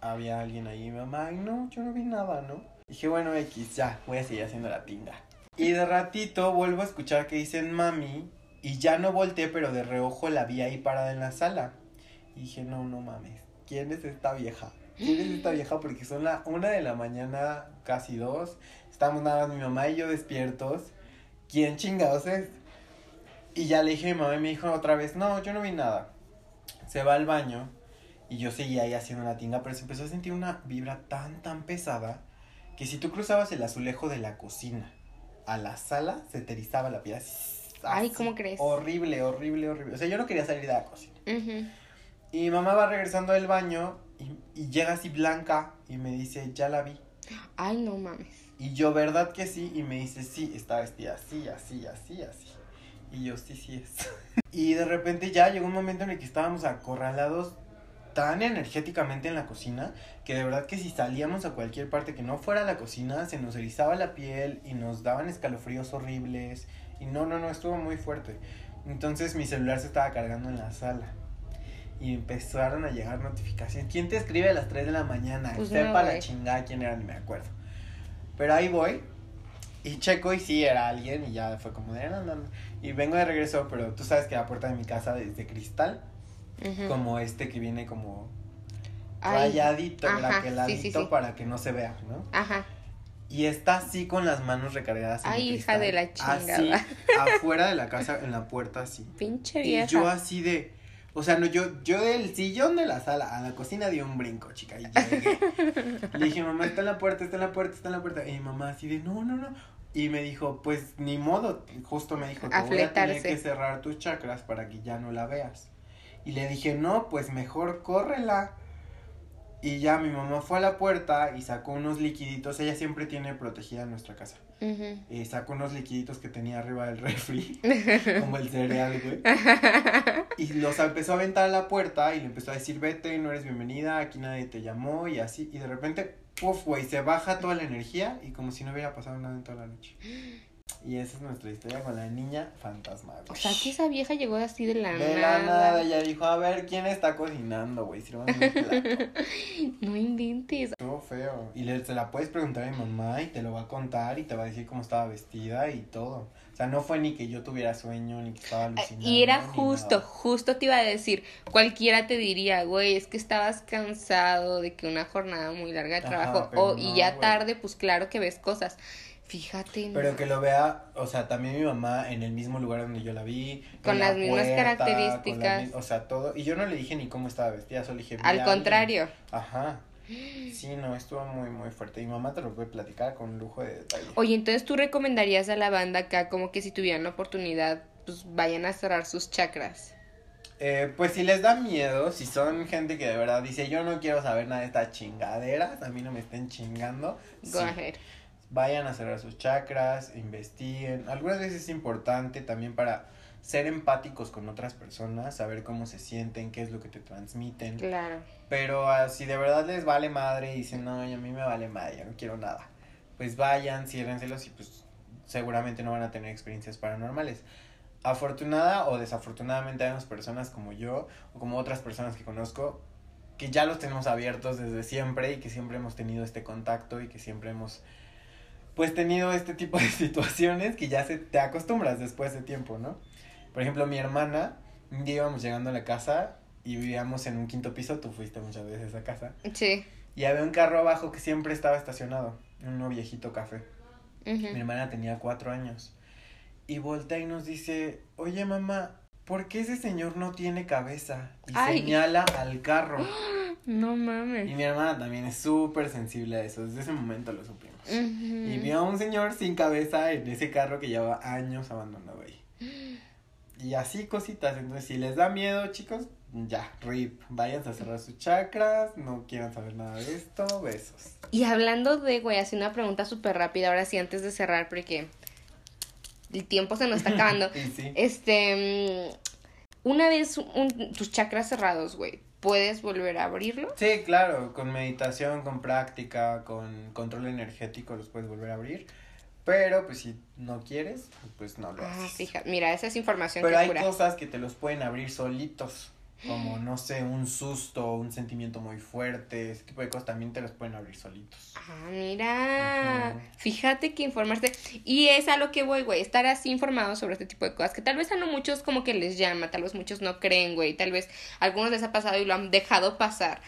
Speaker 4: había alguien ahí. Y mi mamá, ay, no, yo no vi nada, ¿no? Dije, bueno, X, ya, voy a seguir haciendo la tinga. Y de ratito vuelvo a escuchar que dicen mami. Y ya no volteé, pero de reojo la vi ahí parada en la sala. Y dije, no, no mames. ¿quién es esta vieja? ¿Quién es esta vieja? Porque son la una de la mañana, casi dos. Estamos nada más mi mamá y yo despiertos. ¿Quién chingados es? Y ya le dije a mi mamá y me dijo otra vez, no, yo no vi nada. Se va al baño y yo seguía ahí haciendo la tinga, pero se empezó a sentir una vibra tan, tan pesada que si tú cruzabas el azulejo de la cocina a la sala, se te erizaba la piel.
Speaker 3: Ay, ¿cómo crees?
Speaker 4: Horrible, horrible, horrible. O sea, yo no quería salir de la cocina. Y mi mamá va regresando del baño y, llega así blanca y me dice, ya la vi.
Speaker 3: Ay, no mames.
Speaker 4: Y yo, ¿verdad que sí? Y me dice, sí, está vestida así, así, así, así. Y yo, sí, sí es. y de repente ya llegó un momento en el que estábamos acorralados tan energéticamente en la cocina que de verdad que si salíamos a cualquier parte que no fuera la cocina se nos erizaba la piel y nos daban escalofríos horribles y no, no, no, estuvo muy fuerte. Entonces mi celular se estaba cargando en la sala y empezaron a llegar notificaciones. ¿Quién te escribe a las 3 de la mañana? Pues Sepa la chingada quién era, ni me acuerdo. Pero ahí voy y checo y sí era alguien y ya fue como de Y vengo de regreso, pero tú sabes que la puerta de mi casa es de cristal, como este que viene como rayadito, raqueladito para que no se vea, ¿no?
Speaker 3: Ajá.
Speaker 4: Y está así con las manos recargadas.
Speaker 3: En Ay, hija de la chingada.
Speaker 4: Así, afuera de la casa, en la puerta, así.
Speaker 3: Pinche vieja.
Speaker 4: Y yo así de, o sea, no, yo, yo del sillón de la sala a la cocina di un brinco, chica, y llegué. Le dije, mamá, está en la puerta, está en la puerta, está en la puerta. Y mi mamá así de, no, no, no. Y me dijo, pues ni modo, justo me dijo, te voy a tener que cerrar tus chakras para que ya no la veas. Y le dije, no, pues mejor córrela. Y ya mi mamá fue a la puerta y sacó unos liquiditos. Ella siempre tiene protegida nuestra casa. Y sacó unos liquiditos que tenía arriba del refri. como el cereal, güey. Y los empezó a aventar a la puerta y le empezó a decir, vete, no eres bienvenida, aquí nadie te llamó y así. Y de repente, puff, güey, se baja toda la energía y como si no hubiera pasado nada en toda la noche. Y esa es nuestra historia con la niña fantasma,
Speaker 3: O sea, que esa vieja llegó así de la nada.
Speaker 4: De la nada, ella dijo, a ver, ¿quién está cocinando, güey? Sirvan un plato.
Speaker 3: no inventes.
Speaker 4: Estuvo feo. Y le, se la puedes preguntar a mi mamá y te lo va a contar y te va a decir cómo estaba vestida y todo. O sea, no fue ni que yo tuviera sueño, ni que estaba alucinando.
Speaker 3: Y era justo, justo te iba a decir, cualquiera te diría, güey, es que estabas cansado de que una jornada muy larga de trabajo, o, y ya tarde, pues claro que ves cosas. Fíjate.
Speaker 4: Pero que lo vea, o sea, también mi mamá en el mismo lugar donde yo la vi.
Speaker 3: Con las mismas características.
Speaker 4: o sea, todo. Y yo no le dije ni cómo estaba vestida, solo dije.
Speaker 3: Al contrario.
Speaker 4: Ajá. Sí, no, estuvo muy, muy fuerte. Mi mamá te lo puede platicar con lujo de detalle.
Speaker 3: Oye, entonces tú recomendarías a la banda acá como que si tuvieran la oportunidad, pues vayan a cerrar sus chakras.
Speaker 4: Eh, pues si les da miedo, si son gente que de verdad dice yo no quiero saber nada de estas chingaderas, a mí no me estén chingando.
Speaker 3: Go ahead
Speaker 4: vayan a cerrar sus chakras, investiguen. Algunas veces es importante también para ser empáticos con otras personas, saber cómo se sienten, qué es lo que te transmiten.
Speaker 3: Claro.
Speaker 4: Pero uh, si de verdad les vale madre y dicen, no, a mí me vale madre, yo no quiero nada, pues vayan, ciérrenselos y pues seguramente no van a tener experiencias paranormales. Afortunada o desafortunadamente hay unas personas como yo o como otras personas que conozco que ya los tenemos abiertos desde siempre y que siempre hemos tenido este contacto y que siempre hemos pues tenido este tipo de situaciones que ya se te acostumbras después de tiempo, ¿no? Por ejemplo, mi hermana, un día íbamos llegando a la casa y vivíamos en un quinto piso, tú fuiste muchas veces a casa.
Speaker 3: Sí.
Speaker 4: Y había un carro abajo que siempre estaba estacionado, un viejito café. Mi hermana tenía cuatro años. Y voltea y nos dice, oye mamá, ¿por qué ese señor no tiene cabeza? Y señala al carro.
Speaker 3: No mames.
Speaker 4: Y mi hermana también es súper sensible a eso, desde ese momento lo supimos. Y vio a un señor sin cabeza en ese carro que llevaba años abandonado ahí. Y así cositas. Entonces, si les da miedo, chicos, ya, rip. Vayan a cerrar sus chakras. No quieran saber nada de esto. Besos.
Speaker 3: Y hablando de, güey, así una pregunta súper rápida, ahora sí, antes de cerrar, porque el tiempo se nos está acabando. Este. Mm, una vez tus chakras cerrados, güey, puedes volver a abrirlo.
Speaker 4: Sí, claro, con meditación, con práctica, con control energético los puedes volver a abrir. Pero pues si no quieres, pues no lo ah, haces.
Speaker 3: fíjate, mira, esa es información
Speaker 4: Pero hay cosas que te los pueden abrir solitos como no sé, un susto, un sentimiento muy fuerte, ese tipo de cosas también te los pueden abrir solitos.
Speaker 3: Ah, mira, fíjate que informarse, y es a lo que voy, güey, estar así informado sobre este tipo de cosas, que tal vez a no muchos como que les llama, tal vez muchos no creen, güey, tal vez algunos les ha pasado y lo han dejado pasar.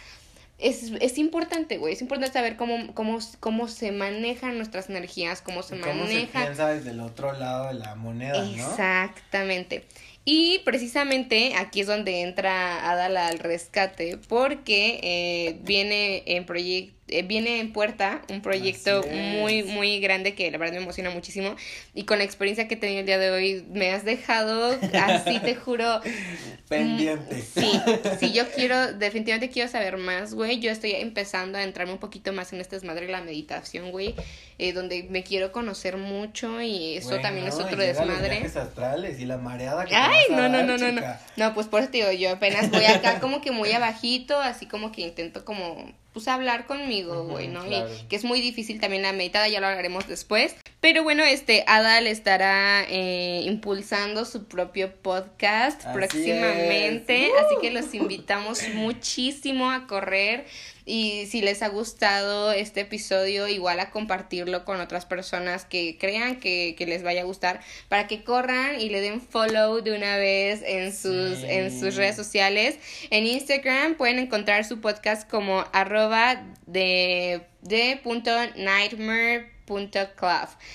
Speaker 3: Es, es importante, güey, es importante saber cómo, cómo, cómo se manejan nuestras energías, cómo se maneja. Cómo se
Speaker 4: piensa desde el otro lado de la moneda,
Speaker 3: ¿no? Exactamente. Y precisamente aquí es donde entra Adala al rescate, porque eh, viene en proyecto eh, viene en puerta un proyecto muy, muy grande que la verdad me emociona muchísimo. Y con la experiencia que he tenido el día de hoy, me has dejado, así te juro.
Speaker 4: Pendiente.
Speaker 3: Mm, sí, sí, yo quiero, definitivamente quiero saber más, güey. Yo estoy empezando a entrarme un poquito más en este desmadre de la meditación, güey. Eh, donde me quiero conocer mucho y eso también es otro desmadre.
Speaker 4: Los astrales y la mareada que
Speaker 3: Ay, no, no, no, no, no. No, pues por eso te digo, yo apenas voy acá como que muy abajito, así como que intento como pues hablar conmigo, güey, ¿no? Y que es muy difícil también la meditada, ya lo hablaremos después. Pero bueno, este, Adal estará eh, impulsando su propio podcast próximamente, así que los invitamos muchísimo a correr y si les ha gustado este episodio, igual a compartirlo con otras personas que crean que, les vaya a gustar, para que corran y le den follow de una vez en sus, en sus redes sociales. En Instagram pueden encontrar su podcast como arroba de, de punto nightmare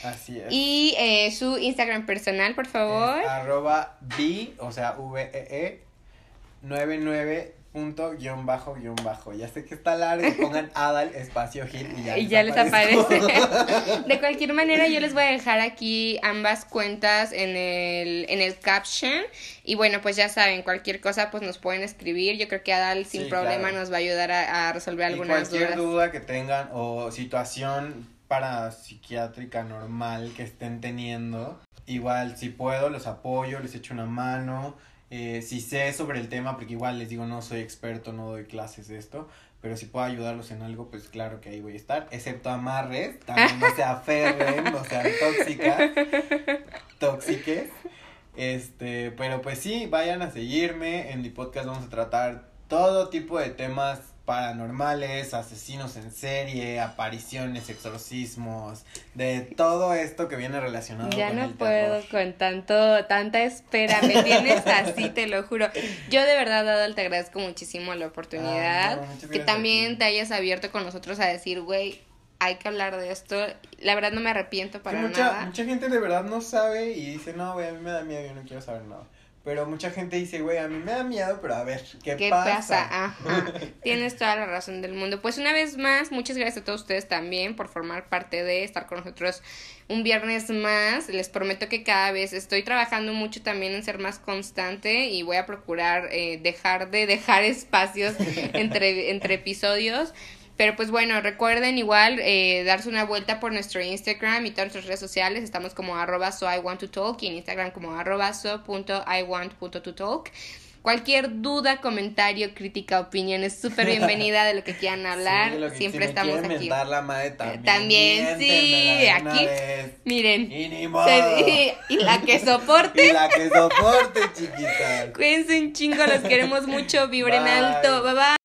Speaker 4: Así es.
Speaker 3: Y eh, su Instagram personal, por favor.
Speaker 4: arroba B, o sea, V-E-E, 99 punto guion bajo guion bajo. Ya sé que está largo, pongan Adal espacio Gil y ya,
Speaker 3: y ya les aparece. de cualquier manera, yo les voy a dejar aquí ambas cuentas en el, en el caption. Y bueno, pues ya saben, cualquier cosa pues nos pueden escribir. Yo creo que Adal sin
Speaker 4: Sí,
Speaker 3: problema
Speaker 4: claro.
Speaker 3: nos va a ayudar a, a resolver
Speaker 4: Y
Speaker 3: algunas
Speaker 4: cualquier
Speaker 3: dudas.
Speaker 4: duda que tengan o situación parapsiquiátrica normal que estén teniendo, igual si puedo los apoyo, les echo una mano. Eh, si sé sobre el tema, porque igual les digo, no soy experto, no doy clases de esto, pero si puedo ayudarlos en algo, pues claro que ahí voy a estar, excepto amarres, también no se aferren, no sean tóxicas, tóxiques. Este, pero pues sí, vayan a seguirme. En mi podcast vamos a tratar todo tipo de temas paranormales, asesinos en serie, apariciones, exorcismos, de todo esto que viene relacionado
Speaker 3: Ya
Speaker 4: con
Speaker 3: no
Speaker 4: el
Speaker 3: puedo
Speaker 4: terror.
Speaker 3: con tanto, tanta espera, me tienes así, te lo juro. Yo de verdad, Adal, te agradezco muchísimo la oportunidad,
Speaker 4: Ah, no,
Speaker 3: que también te hayas abierto con nosotros a decir, güey, hay que hablar de esto. La verdad no me arrepiento para
Speaker 4: mucha,
Speaker 3: nada.
Speaker 4: mucha gente de verdad no sabe y dice, no, güey, a mí me da miedo, yo no quiero saber nada. Pero mucha gente dice, güey, a mí me da miedo, pero a ver, ¿qué,
Speaker 3: ¿Qué
Speaker 4: pasa?
Speaker 3: pasa? Ajá. Tienes toda la razón del mundo. Pues una vez más, muchas gracias a todos ustedes también por formar parte de estar con nosotros un viernes más. Les prometo que cada vez estoy trabajando mucho también en ser más constante y voy a procurar eh, dejar de dejar espacios entre, entre episodios. Pero pues bueno, recuerden igual eh, darse una vuelta por nuestro Instagram y todas nuestras redes sociales. Estamos como arroba so I want to talk y en Instagram como arroba so.iwant.to-talk. Cualquier duda, comentario, crítica, opinión es súper bienvenida de lo que quieran hablar.
Speaker 4: Sí, lo que-
Speaker 3: Siempre
Speaker 4: si
Speaker 3: estamos aquí.
Speaker 4: mentar la madre también.
Speaker 3: También, sí, aquí. Miren.
Speaker 4: Y ni modo.
Speaker 3: Se- y la que soporte.
Speaker 4: Y la que soporte, chiquita.
Speaker 3: Cuídense un chingo, los queremos mucho. Vibren
Speaker 4: Bye.
Speaker 3: alto. Bye bye.